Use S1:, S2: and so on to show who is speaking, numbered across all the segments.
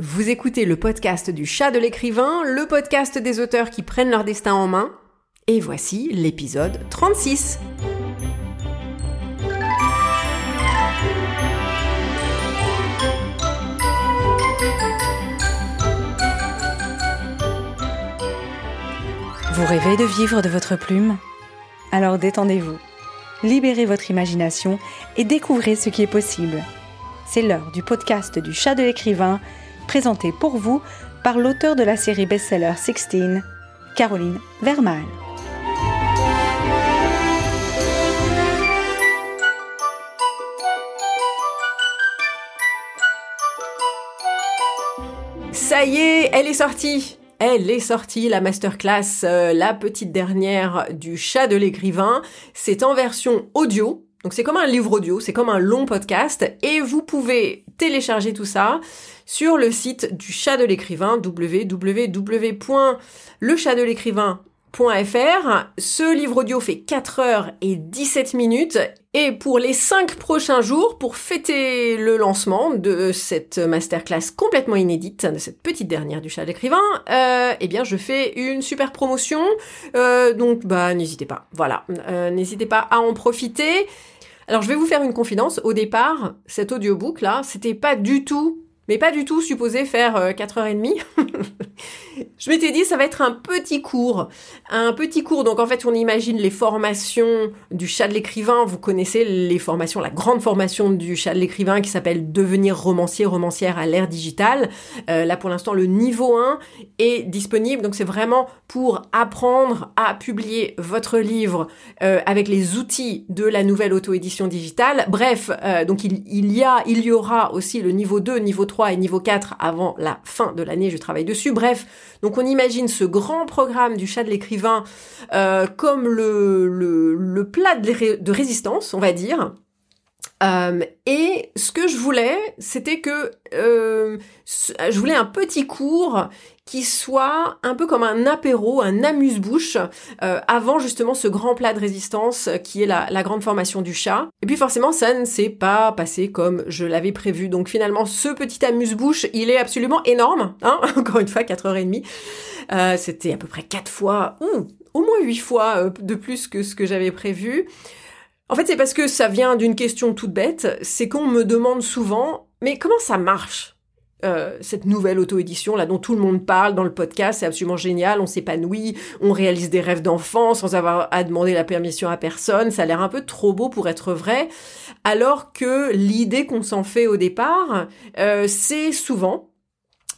S1: Vous écoutez le podcast du chat de l'écrivain, le podcast des auteurs qui prennent leur destin en main. Et voici l'épisode 36.
S2: Vous rêvez de vivre de votre plume? Alors détendez-vous, libérez votre imagination et découvrez ce qui est possible. C'est l'heure du podcast du chat de l'écrivain, présenté pour vous par l'auteur de la série best-seller 16, Caroline Vermal.
S1: Ça y est, elle est sortie elle est sortie, la masterclass, euh, la petite dernière du chat de l'écrivain. C'est en version audio. Donc c'est comme un livre audio, c'est comme un long podcast et vous pouvez télécharger tout ça sur le site du chat de l'écrivain www.lechatdelécrivain.com ce livre audio fait 4 heures et 17 minutes. Et pour les 5 prochains jours, pour fêter le lancement de cette masterclass complètement inédite, de cette petite dernière du chat d'écrivain, euh, eh bien je fais une super promotion, euh, donc bah n'hésitez pas, voilà, euh, n'hésitez pas à en profiter. Alors je vais vous faire une confidence, au départ, cet audiobook là, c'était pas du tout mais pas du tout supposé faire 4h30. Euh, je m'étais dit ça va être un petit cours, un petit cours. Donc en fait, on imagine les formations du chat de l'écrivain. Vous connaissez les formations, la grande formation du chat de l'écrivain qui s'appelle devenir romancier, romancière à l'ère digitale. Euh, là pour l'instant, le niveau 1 est disponible. Donc c'est vraiment pour apprendre à publier votre livre euh, avec les outils de la nouvelle auto-édition digitale. Bref, donc il, y il y aura aussi le niveau 2, niveau 3 et niveau 4 avant la fin de l'année, je travaille dessus. Bref, on imagine ce grand programme du chat de l'écrivain euh, comme le, plat de, résistance, on va dire. Euh, et ce que je voulais, c'était que euh, je voulais un petit cours qui soit un peu comme un apéro, un amuse-bouche, euh, avant justement ce grand plat de résistance euh, qui est la, la, grande formation du chat. Et puis forcément, ça ne s'est pas passé comme je l'avais prévu. Donc finalement, ce petit amuse-bouche, il est absolument énorme. Hein Encore une fois, 4h30. Euh, C'était à peu près 4 fois, ou au moins 8 fois euh, de plus que ce que j'avais prévu. En fait, c'est parce que ça vient d'une question toute bête, c'est qu'on me demande souvent, mais comment ça marche euh, cette nouvelle auto-édition là dont tout le monde parle dans le podcast, c'est absolument génial, on s'épanouit, on réalise des rêves d'enfant sans avoir à demander la permission à personne, ça a l'air un peu trop beau pour être vrai, alors que l'idée qu'on s'en fait au départ, euh, c'est souvent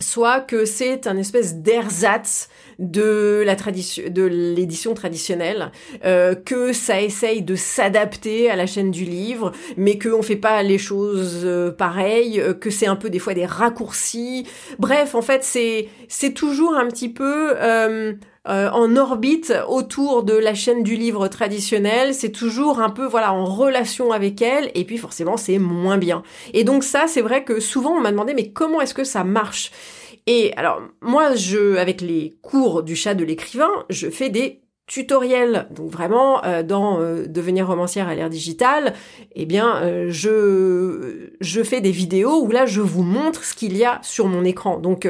S1: soit que c'est un espèce d'ersatz de la tradition, de l'édition traditionnelle, euh, que ça essaye de s'adapter à la chaîne du livre, mais qu'on fait pas les choses euh, pareilles, euh, que c'est un peu des fois des raccourcis. Bref, en fait, c'est c'est toujours un petit peu euh, en orbite autour de la chaîne du livre traditionnel, c'est toujours un peu voilà en relation avec elle et puis forcément c'est moins bien. Et donc ça c'est vrai que souvent on m'a demandé mais comment est-ce que ça marche? Et alors, moi, je, avec les cours du chat de l'écrivain, je fais des tutoriels. Donc vraiment, euh, dans euh, devenir romancière à l'ère digitale, eh bien, euh, je je fais des vidéos où là, je vous montre ce qu'il y a sur mon écran. Donc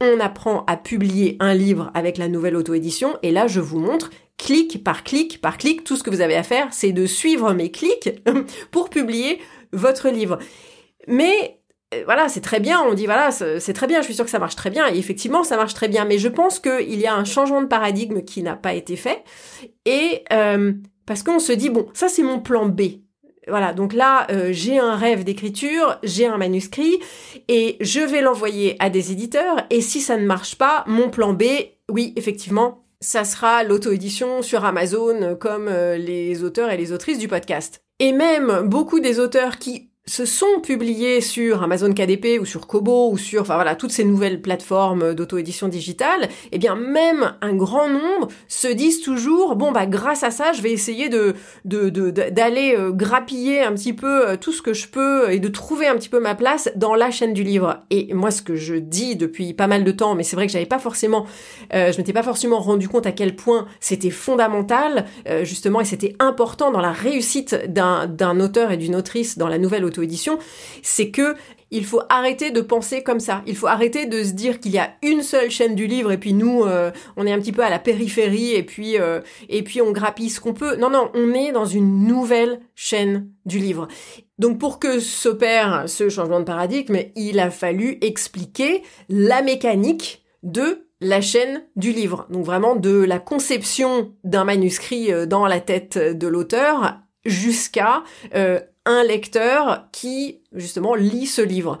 S1: on apprend à publier un livre avec la nouvelle auto-édition et là, je vous montre clic par clic par clic, tout ce que vous avez à faire, c'est de suivre mes clics pour publier votre livre. Mais voilà, c'est très bien, on dit voilà, c'est très bien, je suis sûre que ça marche très bien, et effectivement, ça marche très bien, mais je pense qu'il y a un changement de paradigme qui n'a pas été fait, et euh, parce qu'on se dit, bon, ça c'est mon plan B. Voilà, donc là, euh, j'ai un rêve d'écriture, j'ai un manuscrit, et je vais l'envoyer à des éditeurs, et si ça ne marche pas, mon plan B, oui, effectivement, ça sera l'auto-édition sur Amazon, comme les auteurs et les autrices du podcast. Et même beaucoup des auteurs qui se sont publiés sur Amazon KDP ou sur Kobo ou sur enfin voilà toutes ces nouvelles plateformes d'auto-édition digitale, eh bien même un grand nombre se disent toujours bon bah grâce à ça je vais essayer de d'aller euh, grappiller un petit peu euh, tout ce que je peux et de trouver un petit peu ma place dans la chaîne du livre. Et moi ce que je dis depuis pas mal de temps, mais c'est vrai que j'avais pas forcément euh, je m'étais pas forcément rendu compte à quel point c'était fondamental justement et c'était important dans la réussite d'un d'un auteur et d'une autrice dans la nouvelle l'auto-édition, c'est que il faut arrêter de penser comme ça. Il faut arrêter de se dire qu'il y a une seule chaîne du livre et puis nous, euh, on est un petit peu à la périphérie et puis euh, et puis on grappille ce qu'on peut. Non, non, on est dans une nouvelle chaîne du livre. Donc pour que s'opère ce changement de paradigme, il a fallu expliquer la mécanique de la chaîne du livre. Donc vraiment de la conception d'un manuscrit euh, dans la tête de l'auteur jusqu'à un lecteur qui justement lit ce livre.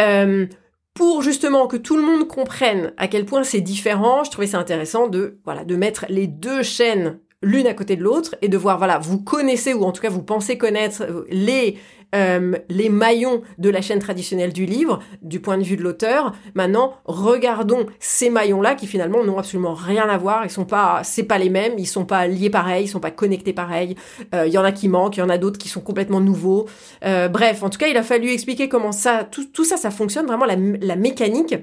S1: Euh, pour justement que tout le monde comprenne à quel point c'est différent, je trouvais ça intéressant de voilà de mettre les deux chaînes l'une à côté de l'autre et de voir voilà vous connaissez ou en tout cas vous pensez connaître les euh, les maillons de la chaîne traditionnelle du livre, du point de vue de l'auteur. Maintenant, regardons ces maillons-là qui finalement n'ont absolument rien à voir. Ils sont pas, c'est pas les mêmes. Ils sont pas liés pareil. Ils sont pas connectés pareil. Euh, il y en a qui manquent. Il y en a d'autres qui sont complètement nouveaux. Euh, bref, en tout cas, il a fallu expliquer comment ça, tout, ça, ça fonctionne vraiment la mécanique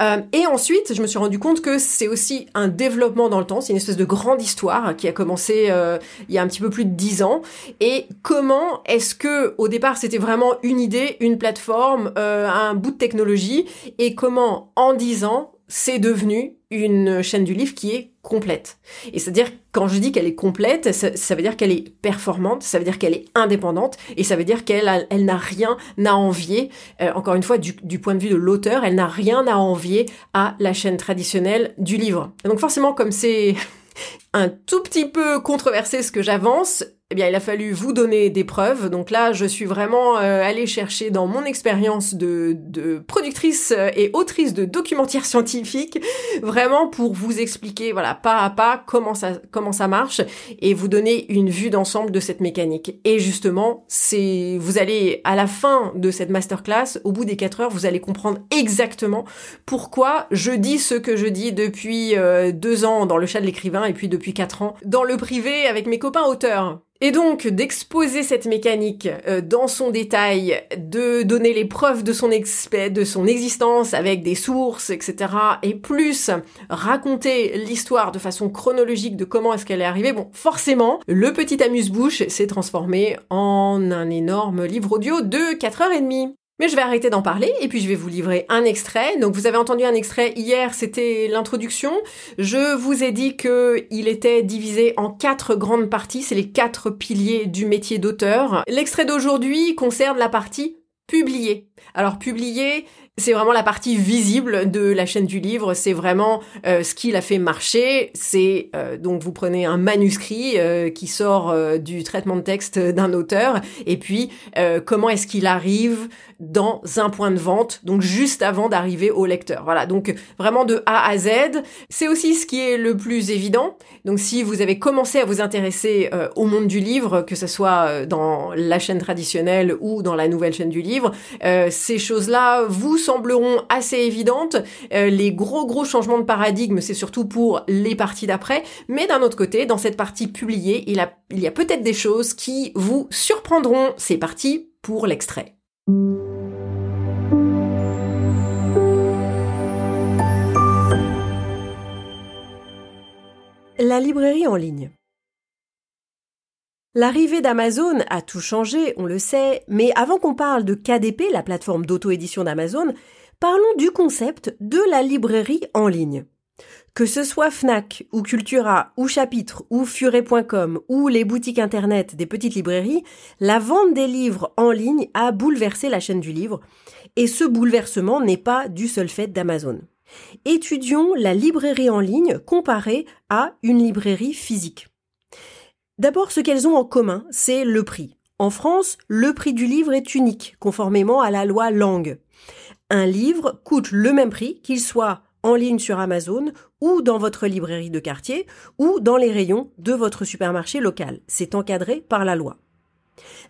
S1: euh, et ensuite, je me suis rendu compte que c'est aussi un développement dans le temps, c'est une espèce de grande histoire qui a commencé euh, il y a un petit peu plus de dix ans. Et comment est-ce que au départ c'était vraiment une idée, une plateforme, euh, un bout de technologie, et comment en dix ans c'est devenu une chaîne du livre qui est complète. Et c'est-à-dire, quand je dis qu'elle est complète, ça, veut dire qu'elle est performante, ça veut dire qu'elle est indépendante, et ça veut dire qu'elle elle, n'a rien à envier, euh, encore une fois, du, point de vue de l'auteur, elle n'a rien à envier à la chaîne traditionnelle du livre. Donc forcément, comme c'est un tout petit peu controversé ce que j'avance, eh bien, il a fallu vous donner des preuves. Donc là, je suis vraiment euh, allée chercher dans mon expérience de, de, productrice euh, et autrice de documentaires scientifiques, vraiment pour vous expliquer, voilà, pas à pas comment ça comment ça marche et vous donner une vue d'ensemble de cette mécanique. Et justement, c'est vous allez à la fin de cette masterclass, au bout des quatre heures, vous allez comprendre exactement pourquoi je dis ce que je dis depuis euh, deux ans dans le chat de l'écrivain et puis depuis quatre ans dans le privé avec mes copains auteurs. Et donc d'exposer cette mécanique euh, dans son détail, de donner les preuves de son, de son existence avec des sources, etc. Et plus raconter l'histoire de façon chronologique de comment est-ce qu'elle est arrivée, bon, forcément, le petit amuse-bouche s'est transformé en un énorme livre audio de 4h30. Mais je vais arrêter d'en parler et puis je vais vous livrer un extrait. Donc vous avez entendu un extrait hier, c'était l'introduction. Je vous ai dit que il était divisé en quatre grandes parties, c'est les quatre piliers du métier d'auteur. L'extrait d'aujourd'hui concerne la partie publiée. Alors publier, c'est vraiment la partie visible de la chaîne du livre, c'est vraiment euh, ce qui l'a fait marcher, c'est euh, donc vous prenez un manuscrit euh, qui sort du traitement de texte d'un auteur et puis comment est-ce qu'il arrive dans un point de vente, donc juste avant d'arriver au lecteur. Voilà, donc vraiment de A à Z. C'est aussi ce qui est le plus évident. Donc si vous avez commencé à vous intéresser au monde du livre, que ce soit dans la chaîne traditionnelle ou dans la nouvelle chaîne du livre, ces choses-là vous sembleront assez évidentes. Euh, les gros gros changements de paradigme, c'est surtout pour les parties d'après. Mais d'un autre côté, dans cette partie publiée, il, il y a peut-être des choses qui vous surprendront. C'est parti pour l'extrait. La librairie en ligne. L'arrivée d'Amazon a tout changé, on le sait, mais avant qu'on parle de KDP, la plateforme d'auto-édition d'Amazon, parlons du concept de la librairie en ligne. Que ce soit Fnac ou Cultura ou Chapitre ou Furet.com ou les boutiques internet des petites librairies, la vente des livres en ligne a bouleversé la chaîne du livre et ce bouleversement n'est pas du seul fait d'Amazon. Étudions la librairie en ligne comparée à une librairie physique. D'abord, ce qu'elles ont en commun, c'est le prix. En France, le prix du livre est unique, conformément à la loi Langue. Un livre coûte le même prix qu'il soit en ligne sur Amazon ou dans votre librairie de quartier ou dans les rayons de votre supermarché local. C'est encadré par la loi.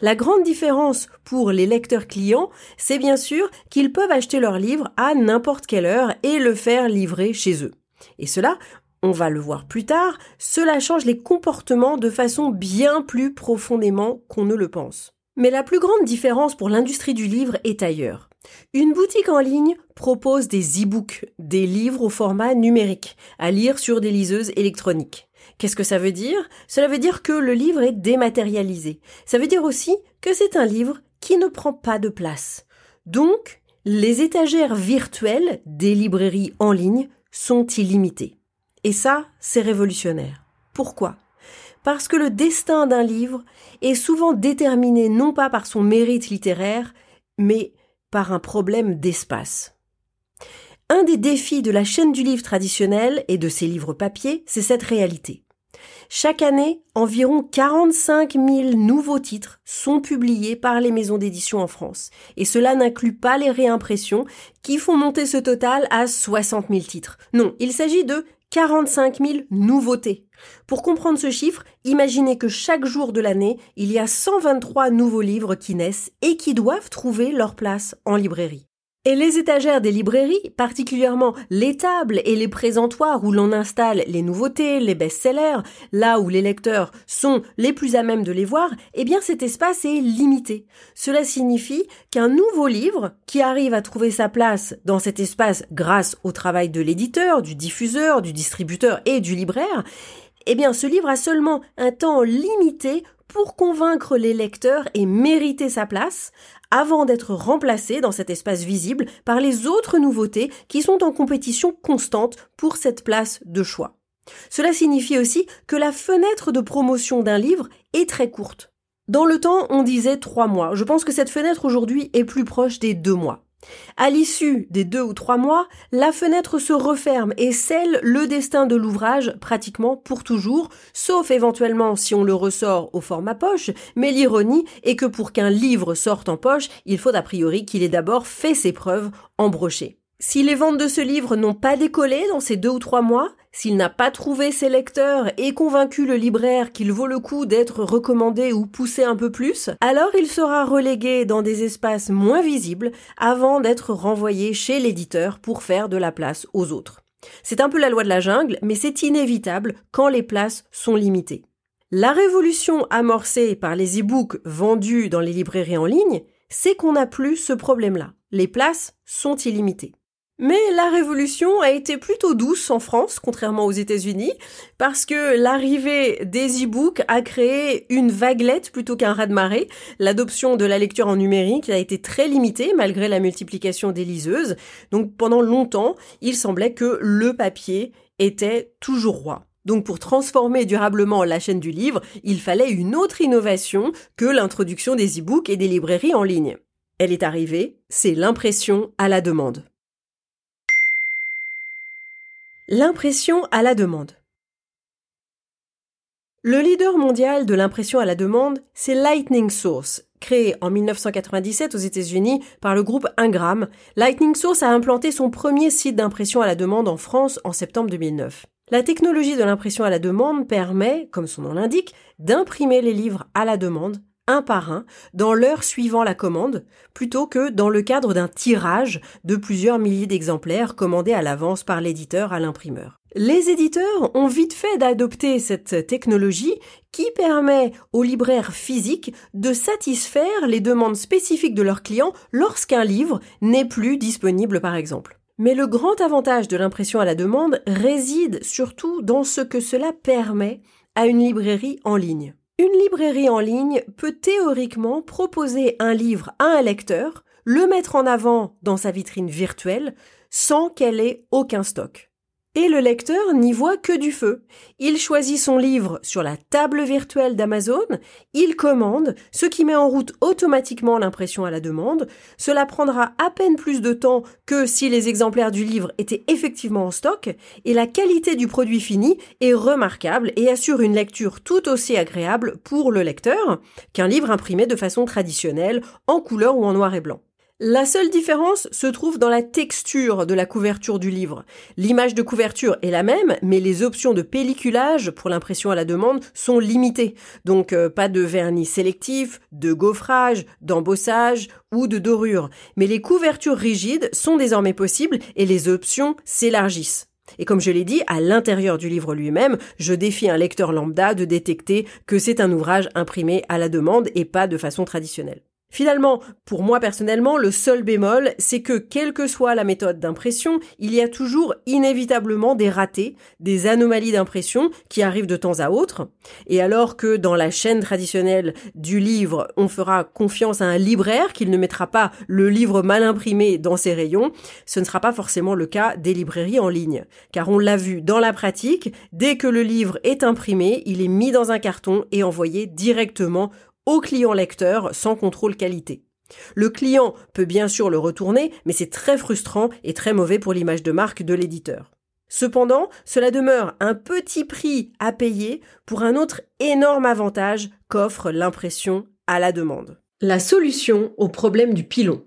S1: La grande différence pour les lecteurs clients, c'est bien sûr qu'ils peuvent acheter leur livre à n'importe quelle heure et le faire livrer chez eux. Et cela on va le voir plus tard, cela change les comportements de façon bien plus profondément qu'on ne le pense. Mais la plus grande différence pour l'industrie du livre est ailleurs. Une boutique en ligne propose des e-books, des livres au format numérique, à lire sur des liseuses électroniques. Qu'est-ce que ça veut dire? Cela veut dire que le livre est dématérialisé. Ça veut dire aussi que c'est un livre qui ne prend pas de place. Donc, les étagères virtuelles des librairies en ligne sont illimitées. Et ça, c'est révolutionnaire. Pourquoi? Parce que le destin d'un livre est souvent déterminé non pas par son mérite littéraire, mais par un problème d'espace. Un des défis de la chaîne du livre traditionnel et de ses livres papier, c'est cette réalité. Chaque année, environ 45 000 nouveaux titres sont publiés par les maisons d'édition en France. Et cela n'inclut pas les réimpressions qui font monter ce total à 60 000 titres. Non, il s'agit de 45 000 nouveautés. Pour comprendre ce chiffre, imaginez que chaque jour de l'année, il y a 123 nouveaux livres qui naissent et qui doivent trouver leur place en librairie. Et les étagères des librairies, particulièrement les tables et les présentoirs où l'on installe les nouveautés, les best-sellers, là où les lecteurs sont les plus à même de les voir, eh bien cet espace est limité. Cela signifie qu'un nouveau livre, qui arrive à trouver sa place dans cet espace grâce au travail de l'éditeur, du diffuseur, du distributeur et du libraire, eh bien ce livre a seulement un temps limité pour convaincre les lecteurs et mériter sa place, avant d'être remplacé dans cet espace visible par les autres nouveautés qui sont en compétition constante pour cette place de choix. Cela signifie aussi que la fenêtre de promotion d'un livre est très courte. Dans le temps, on disait trois mois. Je pense que cette fenêtre aujourd'hui est plus proche des deux mois. À l'issue des deux ou trois mois, la fenêtre se referme et scelle le destin de l'ouvrage pratiquement pour toujours, sauf éventuellement si on le ressort au format poche, mais l'ironie est que pour qu'un livre sorte en poche, il faut a priori qu'il ait d'abord fait ses preuves en brochet. Si les ventes de ce livre n'ont pas décollé dans ces deux ou trois mois, s'il n'a pas trouvé ses lecteurs et convaincu le libraire qu'il vaut le coup d'être recommandé ou poussé un peu plus, alors il sera relégué dans des espaces moins visibles avant d'être renvoyé chez l'éditeur pour faire de la place aux autres. C'est un peu la loi de la jungle, mais c'est inévitable quand les places sont limitées. La révolution amorcée par les e-books vendus dans les librairies en ligne, c'est qu'on n'a plus ce problème-là. Les places sont illimitées. Mais la révolution a été plutôt douce en France, contrairement aux États-Unis, parce que l'arrivée des e-books a créé une vaguelette plutôt qu'un raz-de-marée. L'adoption de la lecture en numérique a été très limitée malgré la multiplication des liseuses. Donc pendant longtemps, il semblait que le papier était toujours roi. Donc pour transformer durablement la chaîne du livre, il fallait une autre innovation que l'introduction des e-books et des librairies en ligne. Elle est arrivée, c'est l'impression à la demande. L'impression à la demande. Le leader mondial de l'impression à la demande, c'est Lightning Source. Créé en 1997 aux États-Unis par le groupe Ingram, Lightning Source a implanté son premier site d'impression à la demande en France en septembre 2009. La technologie de l'impression à la demande permet, comme son nom l'indique, d'imprimer les livres à la demande un par un dans l'heure suivant la commande, plutôt que dans le cadre d'un tirage de plusieurs milliers d'exemplaires commandés à l'avance par l'éditeur à l'imprimeur. Les éditeurs ont vite fait d'adopter cette technologie qui permet aux libraires physiques de satisfaire les demandes spécifiques de leurs clients lorsqu'un livre n'est plus disponible par exemple. Mais le grand avantage de l'impression à la demande réside surtout dans ce que cela permet à une librairie en ligne. Une librairie en ligne peut théoriquement proposer un livre à un lecteur, le mettre en avant dans sa vitrine virtuelle, sans qu'elle ait aucun stock. Et le lecteur n'y voit que du feu. Il choisit son livre sur la table virtuelle d'Amazon, il commande, ce qui met en route automatiquement l'impression à la demande. Cela prendra à peine plus de temps que si les exemplaires du livre étaient effectivement en stock, et la qualité du produit fini est remarquable et assure une lecture tout aussi agréable pour le lecteur qu'un livre imprimé de façon traditionnelle, en couleur ou en noir et blanc. La seule différence se trouve dans la texture de la couverture du livre. L'image de couverture est la même, mais les options de pelliculage pour l'impression à la demande sont limitées. Donc euh, pas de vernis sélectif, de gaufrage, d'embossage ou de dorure. Mais les couvertures rigides sont désormais possibles et les options s'élargissent. Et comme je l'ai dit, à l'intérieur du livre lui-même, je défie un lecteur lambda de détecter que c'est un ouvrage imprimé à la demande et pas de façon traditionnelle. Finalement, pour moi personnellement, le seul bémol, c'est que quelle que soit la méthode d'impression, il y a toujours inévitablement des ratés, des anomalies d'impression qui arrivent de temps à autre. Et alors que dans la chaîne traditionnelle du livre, on fera confiance à un libraire qu'il ne mettra pas le livre mal imprimé dans ses rayons, ce ne sera pas forcément le cas des librairies en ligne. Car on l'a vu dans la pratique, dès que le livre est imprimé, il est mis dans un carton et envoyé directement au client lecteur sans contrôle qualité. Le client peut bien sûr le retourner, mais c'est très frustrant et très mauvais pour l'image de marque de l'éditeur. Cependant, cela demeure un petit prix à payer pour un autre énorme avantage qu'offre l'impression à la demande. La solution au problème du pilon.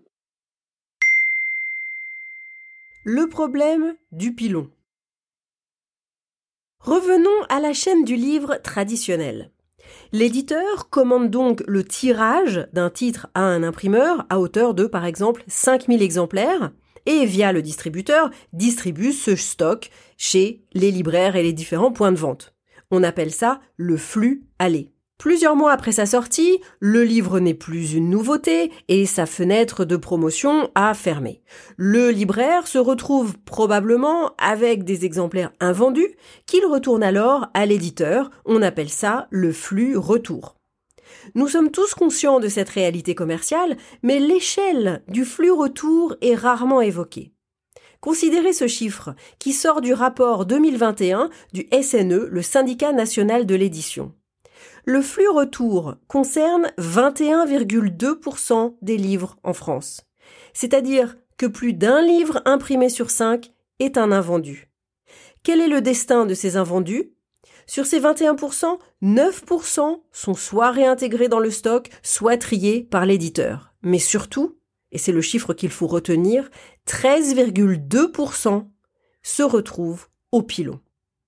S1: Le problème du pilon. Revenons à la chaîne du livre traditionnel. L'éditeur commande donc le tirage d'un titre à un imprimeur à hauteur de par exemple 5000 exemplaires et via le distributeur distribue ce stock chez les libraires et les différents points de vente. On appelle ça le flux aller. Plusieurs mois après sa sortie, le livre n'est plus une nouveauté et sa fenêtre de promotion a fermé. Le libraire se retrouve probablement avec des exemplaires invendus qu'il retourne alors à l'éditeur. On appelle ça le flux retour. Nous sommes tous conscients de cette réalité commerciale, mais l'échelle du flux retour est rarement évoquée. Considérez ce chiffre qui sort du rapport 2021 du SNE, le syndicat national de l'édition. Le flux retour concerne 21,2% des livres en France. C'est-à-dire que plus d'un livre imprimé sur cinq est un invendu. Quel est le destin de ces invendus? Sur ces 21%, 9% sont soit réintégrés dans le stock, soit triés par l'éditeur. Mais surtout, et c'est le chiffre qu'il faut retenir, 13,2% se retrouvent au pilon.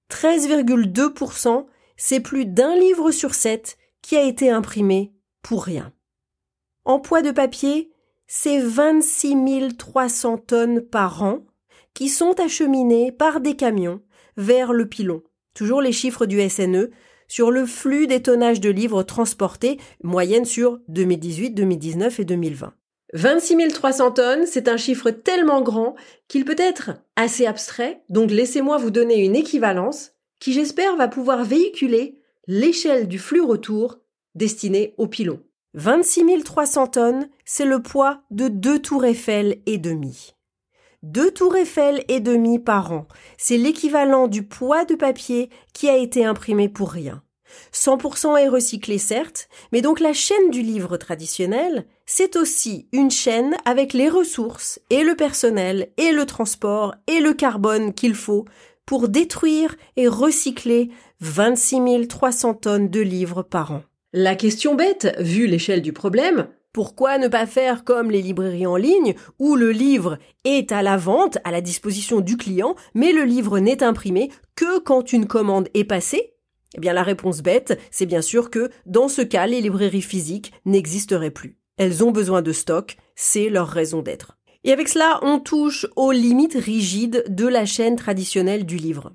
S1: 13,2% c'est plus d'un livre sur sept qui a été imprimé pour rien. En poids de papier, c'est 26 300 tonnes par an qui sont acheminées par des camions vers le pilon. Toujours les chiffres du SNE sur le flux des tonnages de livres transportés, moyenne sur 2018, 2019 et 2020. 26 300 tonnes, c'est un chiffre tellement grand qu'il peut être assez abstrait, donc laissez-moi vous donner une équivalence qui j'espère va pouvoir véhiculer l'échelle du flux retour destiné au pilon. 26 300 tonnes, c'est le poids de deux tours Eiffel et demi. Deux tours Eiffel et demi par an, c'est l'équivalent du poids de papier qui a été imprimé pour rien. 100% est recyclé certes, mais donc la chaîne du livre traditionnel, c'est aussi une chaîne avec les ressources et le personnel et le transport et le carbone qu'il faut pour détruire et recycler 26 300 tonnes de livres par an. La question bête, vu l'échelle du problème, pourquoi ne pas faire comme les librairies en ligne où le livre est à la vente, à la disposition du client, mais le livre n'est imprimé que quand une commande est passée? Eh bien la réponse bête, c'est bien sûr que dans ce cas, les librairies physiques n'existeraient plus. Elles ont besoin de stock, c'est leur raison d'être. Et avec cela, on touche aux limites rigides de la chaîne traditionnelle du livre.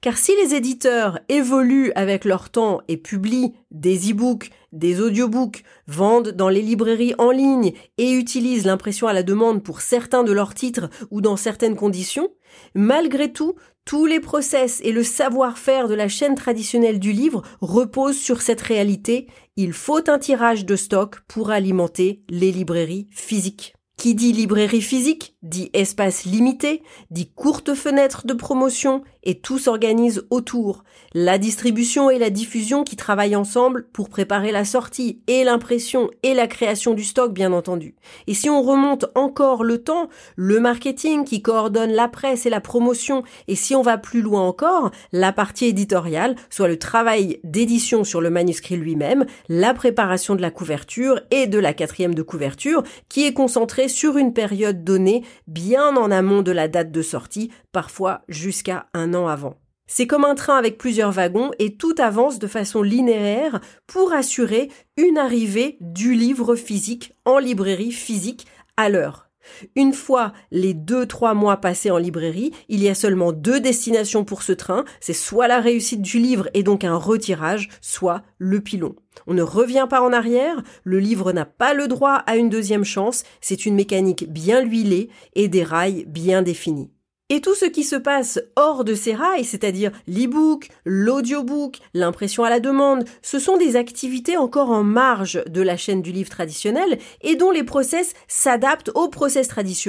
S1: Car si les éditeurs évoluent avec leur temps et publient des e-books, des audiobooks, vendent dans les librairies en ligne et utilisent l'impression à la demande pour certains de leurs titres ou dans certaines conditions, malgré tout, tous les process et le savoir-faire de la chaîne traditionnelle du livre reposent sur cette réalité. Il faut un tirage de stock pour alimenter les librairies physiques. Qui dit librairie physique, dit espace limité, dit courte fenêtre de promotion, et tout s'organise autour. La distribution et la diffusion qui travaillent ensemble pour préparer la sortie, et l'impression et la création du stock, bien entendu. Et si on remonte encore le temps, le marketing qui coordonne la presse et la promotion, et si on va plus loin encore, la partie éditoriale, soit le travail d'édition sur le manuscrit lui-même, la préparation de la couverture et de la quatrième de couverture, qui est concentrée sur une période donnée bien en amont de la date de sortie, parfois jusqu'à un an avant. C'est comme un train avec plusieurs wagons et tout avance de façon linéaire pour assurer une arrivée du livre physique en librairie physique à l'heure. Une fois les deux, trois mois passés en librairie, il y a seulement deux destinations pour ce train. C'est soit la réussite du livre et donc un retirage, soit le pilon. On ne revient pas en arrière, le livre n'a pas le droit à une deuxième chance, c'est une mécanique bien huilée et des rails bien définis. Et tout ce qui se passe hors de ces rails, c'est-à-dire l'e-book, l'audiobook, l'impression à la demande, ce sont des activités encore en marge de la chaîne du livre traditionnel et dont les process s'adaptent aux process traditionnels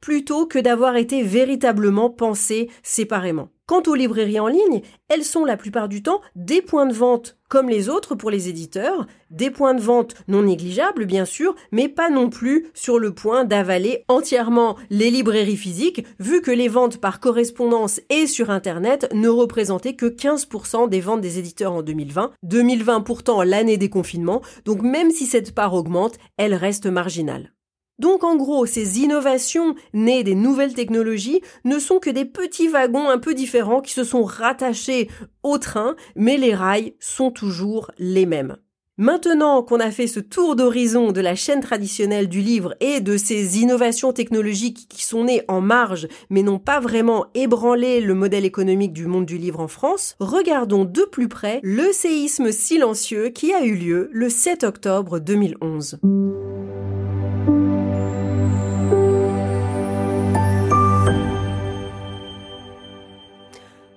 S1: plutôt que d'avoir été véritablement pensés séparément. Quant aux librairies en ligne, elles sont la plupart du temps des points de vente comme les autres pour les éditeurs, des points de vente non négligeables bien sûr, mais pas non plus sur le point d'avaler entièrement les librairies physiques, vu que les ventes par correspondance et sur Internet ne représentaient que 15% des ventes des éditeurs en 2020, 2020 pourtant l'année des confinements, donc même si cette part augmente, elle reste marginale. Donc en gros, ces innovations nées des nouvelles technologies ne sont que des petits wagons un peu différents qui se sont rattachés au train, mais les rails sont toujours les mêmes. Maintenant qu'on a fait ce tour d'horizon de la chaîne traditionnelle du livre et de ces innovations technologiques qui sont nées en marge mais n'ont pas vraiment ébranlé le modèle économique du monde du livre en France, regardons de plus près le séisme silencieux qui a eu lieu le 7 octobre 2011.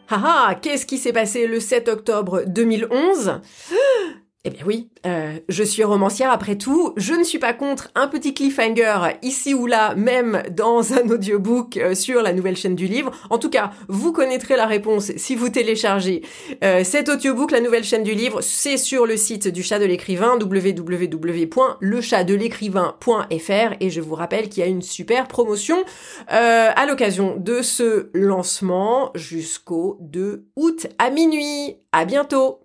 S1: Ah ah, qu'est-ce qui s'est passé le 7 octobre 2011 eh oui, euh, je suis romancière après tout. Je ne suis pas contre un petit cliffhanger ici ou là, même dans un audiobook euh, sur la nouvelle chaîne du livre. En tout cas, vous connaîtrez la réponse si vous téléchargez euh, cet audiobook, la nouvelle chaîne du livre. C'est sur le site du chat de l'écrivain, www.lechatdelécrivain.fr. Et je vous rappelle qu'il y a une super promotion à l'occasion de ce lancement jusqu'au 2 août à minuit. À bientôt